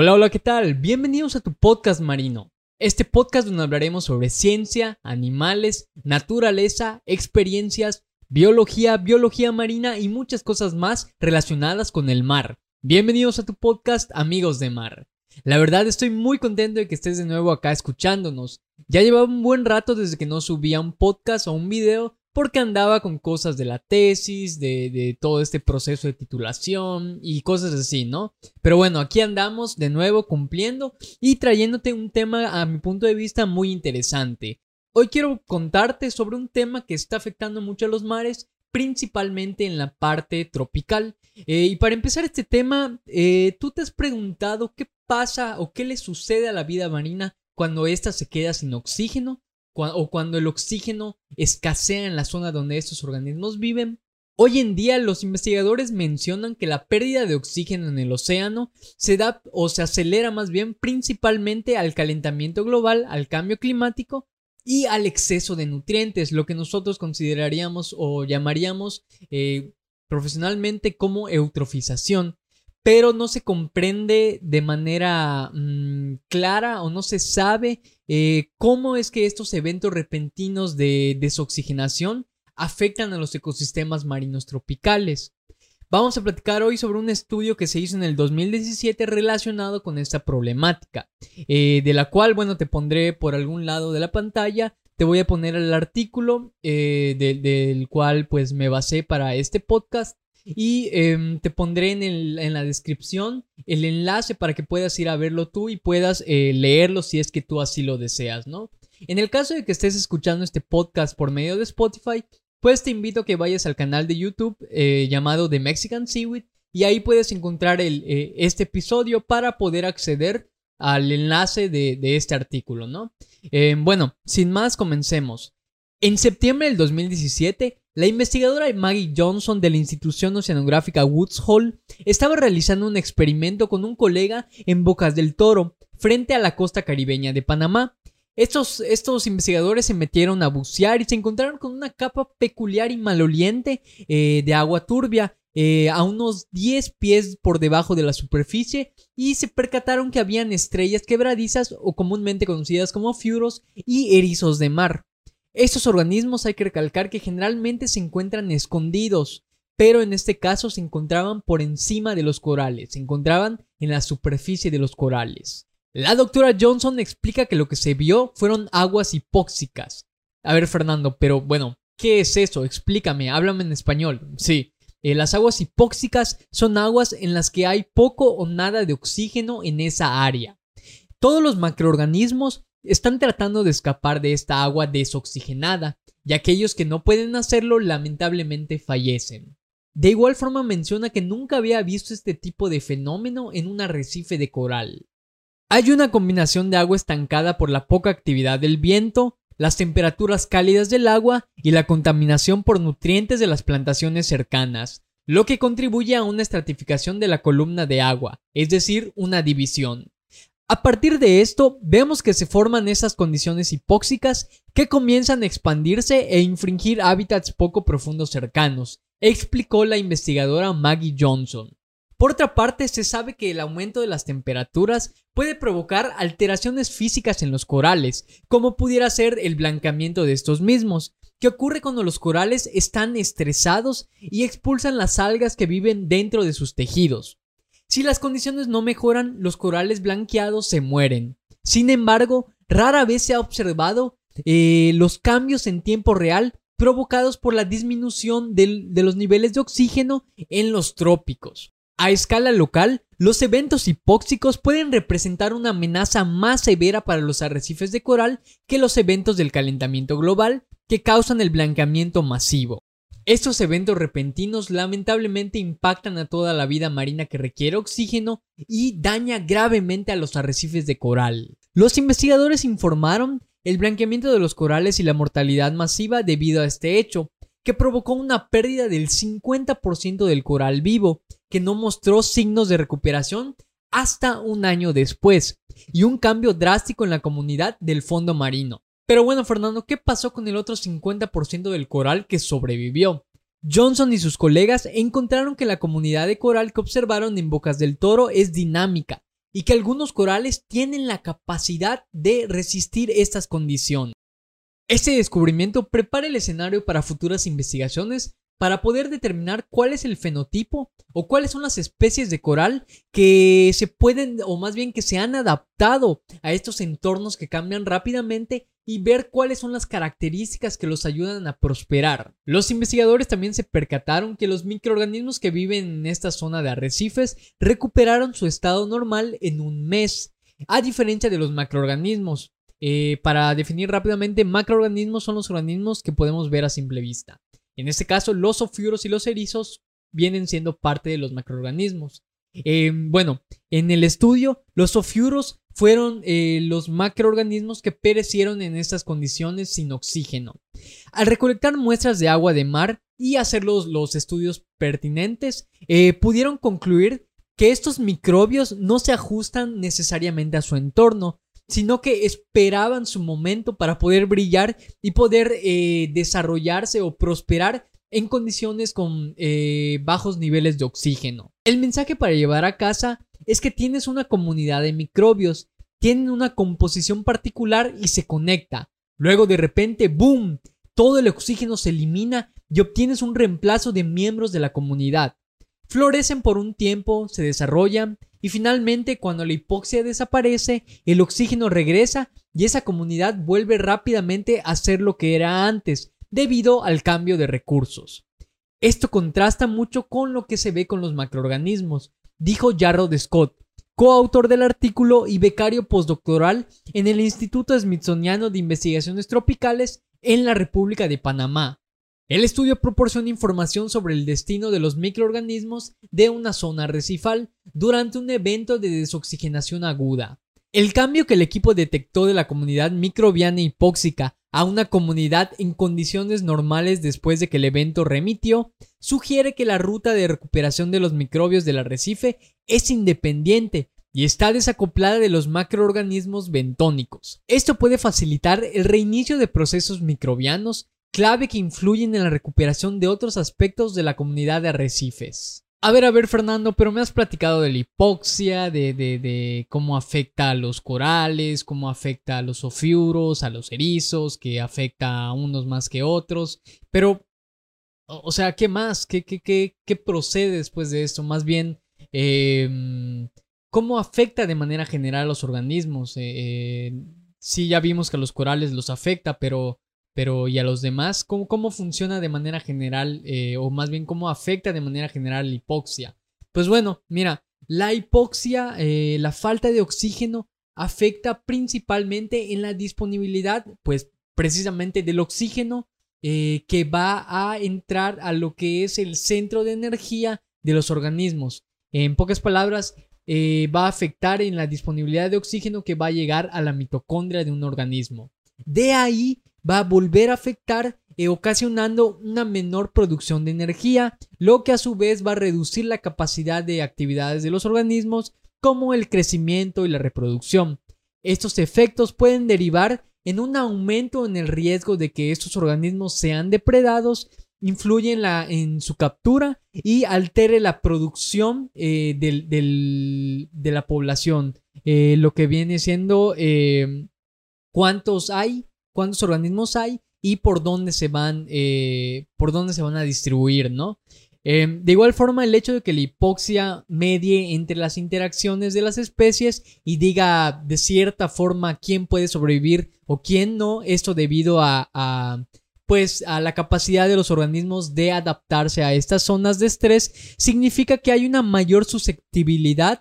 Hola, hola, ¿qué tal? Bienvenidos a tu podcast marino. Este podcast donde hablaremos sobre ciencia, animales, naturaleza, experiencias, biología, biología marina y muchas cosas más relacionadas con el mar. Bienvenidos a tu podcast Amigos de Mar. La verdad estoy muy contento de que estés de nuevo acá escuchándonos. Ya llevaba un buen rato desde que no subía un podcast o un video porque andaba con cosas de la tesis, de, todo este proceso de titulación y cosas así, ¿no? Pero bueno, aquí andamos de nuevo cumpliendo y trayéndote un tema a mi punto de vista muy interesante. Hoy quiero contarte sobre un tema que está afectando mucho a los mares, principalmente en la parte tropical. Eh, y para empezar este tema, eh, ¿tú te has preguntado qué pasa o qué le sucede a la vida marina cuando ésta se queda sin oxígeno? O cuando el oxígeno escasea en la zona donde estos organismos viven. Hoy en día los investigadores mencionan que la pérdida de oxígeno en el océano se da o se acelera más bien principalmente al calentamiento global, al cambio climático y al exceso de nutrientes, lo que nosotros consideraríamos o llamaríamos eh, profesionalmente como eutrofización pero no se comprende de manera mm, clara o no se sabe eh, cómo es que estos eventos repentinos de desoxigenación afectan a los ecosistemas marinos tropicales. Vamos a platicar hoy sobre un estudio que se hizo en el 2017 relacionado con esta problemática, eh, de la cual, bueno, te pondré por algún lado de la pantalla, te voy a poner el artículo eh, del cual pues me basé para este podcast y em, te pondré en, la descripción el enlace para que puedas ir a verlo tú y puedas eh, leerlo si es que tú así lo deseas, ¿no? En el caso de que estés escuchando este podcast por medio de Spotify, pues te invito a que vayas al canal de YouTube eh, llamado The Mexican Seaweed y ahí puedes encontrar el, eh, este episodio para poder acceder al enlace de, de este artículo, ¿no? Em, bueno, sin más, comencemos. En septiembre del 2017, la investigadora Maggie Johnson de la institución oceanográfica Woods Hole estaba realizando un experimento con un colega en Bocas del Toro, frente a la costa caribeña de Panamá. Estos, estos investigadores se metieron a bucear y se encontraron con una capa peculiar y maloliente eh, de agua turbia eh, a unos 10 pies por debajo de la superficie y se percataron que habían estrellas quebradizas o comúnmente conocidas como furos y erizos de mar. Estos organismos hay que recalcar que generalmente se encuentran escondidos, pero en este caso se encontraban por encima de los corales, se encontraban en la superficie de los corales. La doctora Johnson explica que lo que se vio fueron aguas hipóxicas. A ver, Fernando, pero bueno, ¿qué es eso? Explícame, háblame en español. Sí, eh, las aguas hipóxicas son aguas en las que hay poco o nada de oxígeno en esa área. Todos los macroorganismos están tratando de escapar de esta agua desoxigenada, y aquellos que no pueden hacerlo lamentablemente fallecen. De igual forma menciona que nunca había visto este tipo de fenómeno en un arrecife de coral. Hay una combinación de agua estancada por la poca actividad del viento, las temperaturas cálidas del agua y la contaminación por nutrientes de las plantaciones cercanas, lo que contribuye a una estratificación de la columna de agua, es decir, una división. A partir de esto, vemos que se forman esas condiciones hipóxicas que comienzan a expandirse e infringir hábitats poco profundos cercanos, explicó la investigadora Maggie Johnson. Por otra parte, se sabe que el aumento de las temperaturas puede provocar alteraciones físicas en los corales, como pudiera ser el blancamiento de estos mismos, que ocurre cuando los corales están estresados y expulsan las algas que viven dentro de sus tejidos. Si las condiciones no mejoran, los corales blanqueados se mueren. Sin embargo, rara vez se ha observado eh, los cambios en tiempo real provocados por la disminución de los niveles de oxígeno en los trópicos. A escala local, los eventos hipóxicos pueden representar una amenaza más severa para los arrecifes de coral que los eventos del calentamiento global que causan el blanqueamiento masivo. Estos eventos repentinos lamentablemente impactan a toda la vida marina que requiere oxígeno y daña gravemente a los arrecifes de coral. Los investigadores informaron el blanqueamiento de los corales y la mortalidad masiva debido a este hecho, que provocó una pérdida del 50% del coral vivo, que no mostró signos de recuperación hasta un año después, y un cambio drástico en la comunidad del fondo marino. Pero bueno, Fernando, ¿qué pasó con el otro 50% del coral que sobrevivió? Johnson y sus colegas encontraron que la comunidad de coral que observaron en Bocas del Toro es dinámica y que algunos corales tienen la capacidad de resistir estas condiciones. Este descubrimiento prepara el escenario para futuras investigaciones para poder determinar cuál es el fenotipo o cuáles son las especies de coral que se pueden o más bien que se han adaptado a estos entornos que cambian rápidamente y ver cuáles son las características que los ayudan a prosperar. Los investigadores también se percataron que los microorganismos que viven en esta zona de arrecifes recuperaron su estado normal en un mes, a diferencia de los macroorganismos. Eh, para definir rápidamente, macroorganismos son los organismos que podemos ver a simple vista. En este caso, los ofiuros y los erizos vienen siendo parte de los macroorganismos. Em, bueno, en el estudio, los ofiuros fueron eh, los macroorganismos que perecieron en estas condiciones sin oxígeno. Al recolectar muestras de agua de mar y hacer los, estudios pertinentes, eh, pudieron concluir que estos microbios no se ajustan necesariamente a su entorno, sino que esperaban su momento para poder brillar y poder eh, desarrollarse o prosperar en condiciones con eh, bajos niveles de oxígeno. El mensaje para llevar a casa es que tienes una comunidad de microbios, tienen una composición particular y se conecta. Luego de repente, ¡boom! Todo el oxígeno se elimina y obtienes un reemplazo de miembros de la comunidad. Florecen por un tiempo, se desarrollan y finalmente cuando la hipoxia desaparece, el oxígeno regresa y esa comunidad vuelve rápidamente a ser lo que era antes, debido al cambio de recursos. Esto contrasta mucho con lo que se ve con los macroorganismos, dijo Jarrod Scott, coautor del artículo y becario postdoctoral en el Instituto Smithsoniano de Investigaciones Tropicales en la República de Panamá. El estudio proporciona información sobre el destino de los microorganismos de una zona recifal durante un evento de desoxigenación aguda. El cambio que el equipo detectó de la comunidad microbiana hipóxica a una comunidad en condiciones normales después de que el evento remitió sugiere que la ruta de recuperación de los microbios del arrecife es independiente y está desacoplada de los macroorganismos bentónicos. Esto puede facilitar el reinicio de procesos microbianos clave que influyen en la recuperación de otros aspectos de la comunidad de arrecifes. A ver, a ver, Fernando, pero me has platicado de la hipoxia, de, de, cómo afecta a los corales, cómo afecta a los ofiuros, a los erizos, que afecta a unos más que otros. Pero, o, sea, ¿qué más? ¿Qué, qué, qué, qué procede después de esto? Más bien, em, ¿cómo afecta de manera general a los organismos? Eh, eh, sí, ya vimos que a los corales los afecta, pero pero ¿y a los demás? ¿Cómo, cómo funciona de manera general eh, o más bien cómo afecta de manera general la hipoxia? Pues bueno, mira, la hipoxia, eh, la falta de oxígeno afecta principalmente en la disponibilidad, pues precisamente del oxígeno eh, que va a entrar a lo que es el centro de energía de los organismos. En pocas palabras, va a afectar en la disponibilidad de oxígeno que va a llegar a la mitocondria de un organismo. De ahí va a volver a afectar eh, ocasionando una menor producción de energía, lo que a su vez va a reducir la capacidad de actividades de los organismos como el crecimiento y la reproducción. Estos efectos pueden derivar en un aumento en el riesgo de que estos organismos sean depredados, influye en, en su captura y altere la producción eh, de la población. Eh, lo que viene siendo cuántos hay cuántos organismos hay y por dónde se van, eh, por dónde se van a distribuir, ¿no? Em, de igual forma, el hecho de que la hipoxia medie entre las interacciones de las especies y diga de cierta forma quién puede sobrevivir o quién no, esto debido a pues a la capacidad de los organismos de adaptarse a estas zonas de estrés, significa que hay una mayor susceptibilidad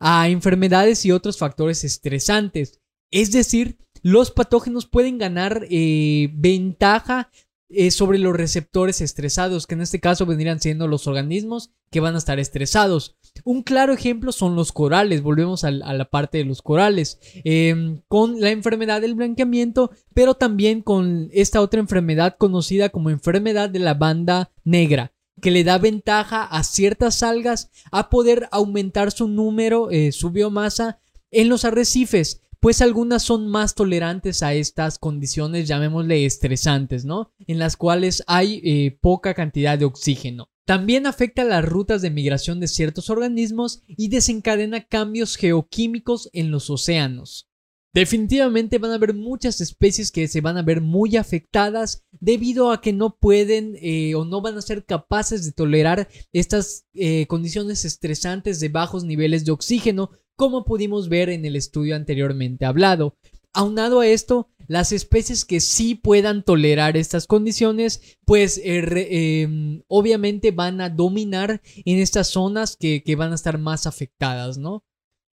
a enfermedades y otros factores estresantes. Es decir, los patógenos pueden ganar eh, ventaja eh, sobre los receptores estresados, que en este caso vendrían siendo los organismos que van a estar estresados. Un claro ejemplo son los corales, volvemos a, la parte de los corales, em, con la enfermedad del blanqueamiento, pero también con esta otra enfermedad conocida como enfermedad de la banda negra que le da ventaja a ciertas algas a poder aumentar su número, eh, su biomasa en los arrecifes pues algunas son más tolerantes a estas condiciones, llamémosle estresantes, ¿no? En las cuales hay eh, poca cantidad de oxígeno. También afecta las rutas de migración de ciertos organismos y desencadena cambios geoquímicos en los océanos. Definitivamente van a haber muchas especies que se van a ver muy afectadas debido a que no pueden eh, o no van a ser capaces de tolerar estas eh, condiciones estresantes de bajos niveles de oxígeno como pudimos ver en el estudio anteriormente hablado. Aunado a esto, las especies que sí puedan tolerar estas condiciones, pues eh, em, obviamente van a dominar en estas zonas que, que van a estar más afectadas, ¿no?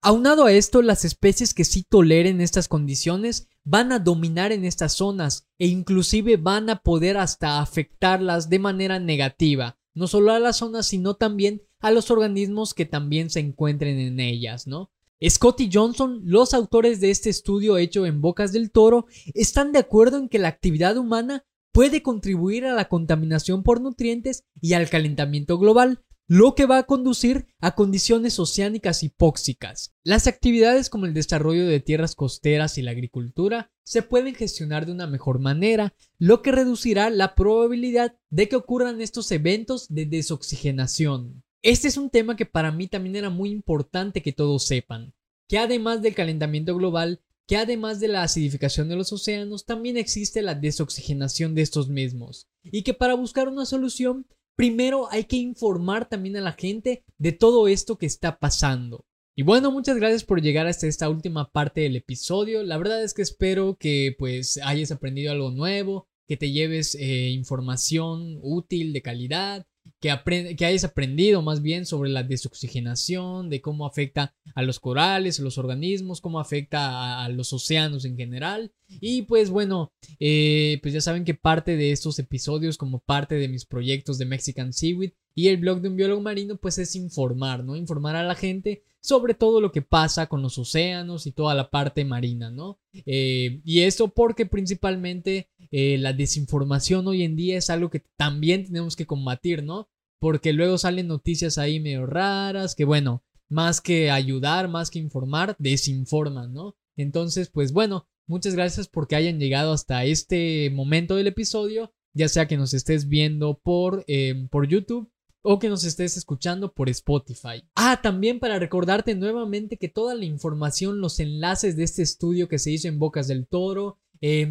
Aunado a esto, las especies que sí toleren estas condiciones van a dominar en estas zonas e inclusive van a poder hasta afectarlas de manera negativa, no solo a las zonas, sino también a los organismos que también se encuentren en ellas, ¿no? Scott y Johnson, los autores de este estudio hecho en Bocas del Toro, están de acuerdo en que la actividad humana puede contribuir a la contaminación por nutrientes y al calentamiento global, lo que va a conducir a condiciones oceánicas hipóxicas. Las actividades como el desarrollo de tierras costeras y la agricultura se pueden gestionar de una mejor manera, lo que reducirá la probabilidad de que ocurran estos eventos de desoxigenación. Este es un tema que para mí también era muy importante que todos sepan, que además del calentamiento global, que además de la acidificación de los océanos, también existe la desoxigenación de estos mismos, y que para buscar una solución primero hay que informar también a la gente de todo esto que está pasando. Y bueno, muchas gracias por llegar hasta esta última parte del episodio. La verdad es que espero que pues hayas aprendido algo nuevo, que te lleves eh, información útil, de calidad que, hayas aprendido más bien sobre la desoxigenación, de cómo afecta a los corales, a los organismos, cómo afecta a, los océanos en general. Y pues bueno, eh, pues ya saben que parte de estos episodios, como parte de mis proyectos de Mexican Seaweed y el blog de un biólogo marino, pues es informar, ¿no? Informar a la gente sobre todo lo que pasa con los océanos y toda la parte marina, ¿no? Eh, y eso porque principalmente eh, la desinformación hoy en día es algo que también tenemos que combatir, ¿no? Porque luego salen noticias ahí medio raras que, bueno, más que ayudar, más que informar, desinforman, ¿no? Entonces, pues bueno, muchas gracias porque hayan llegado hasta este momento del episodio, ya sea que nos estés viendo por, eh, por YouTube o que nos estés escuchando por Spotify. Ah, también para recordarte nuevamente que toda la información, los enlaces de este estudio que se hizo en Bocas del Toro,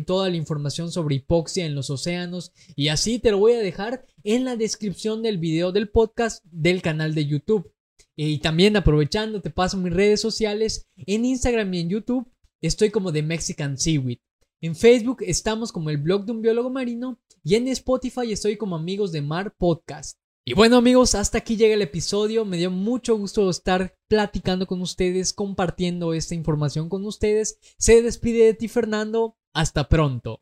toda la información sobre hipoxia en los océanos y así te lo voy a dejar en la descripción del video del podcast del canal de YouTube. y también aprovechando, te paso mis redes sociales en Instagram y en YouTube. Estoy como de Mexican Seaweed. En Facebook estamos como el blog de un biólogo marino y en Spotify estoy como Amigos de Mar Podcast. Y bueno amigos, hasta aquí llega el episodio. Me dio mucho gusto estar platicando con ustedes, compartiendo esta información con ustedes. Se despide de ti Fernando. Hasta pronto.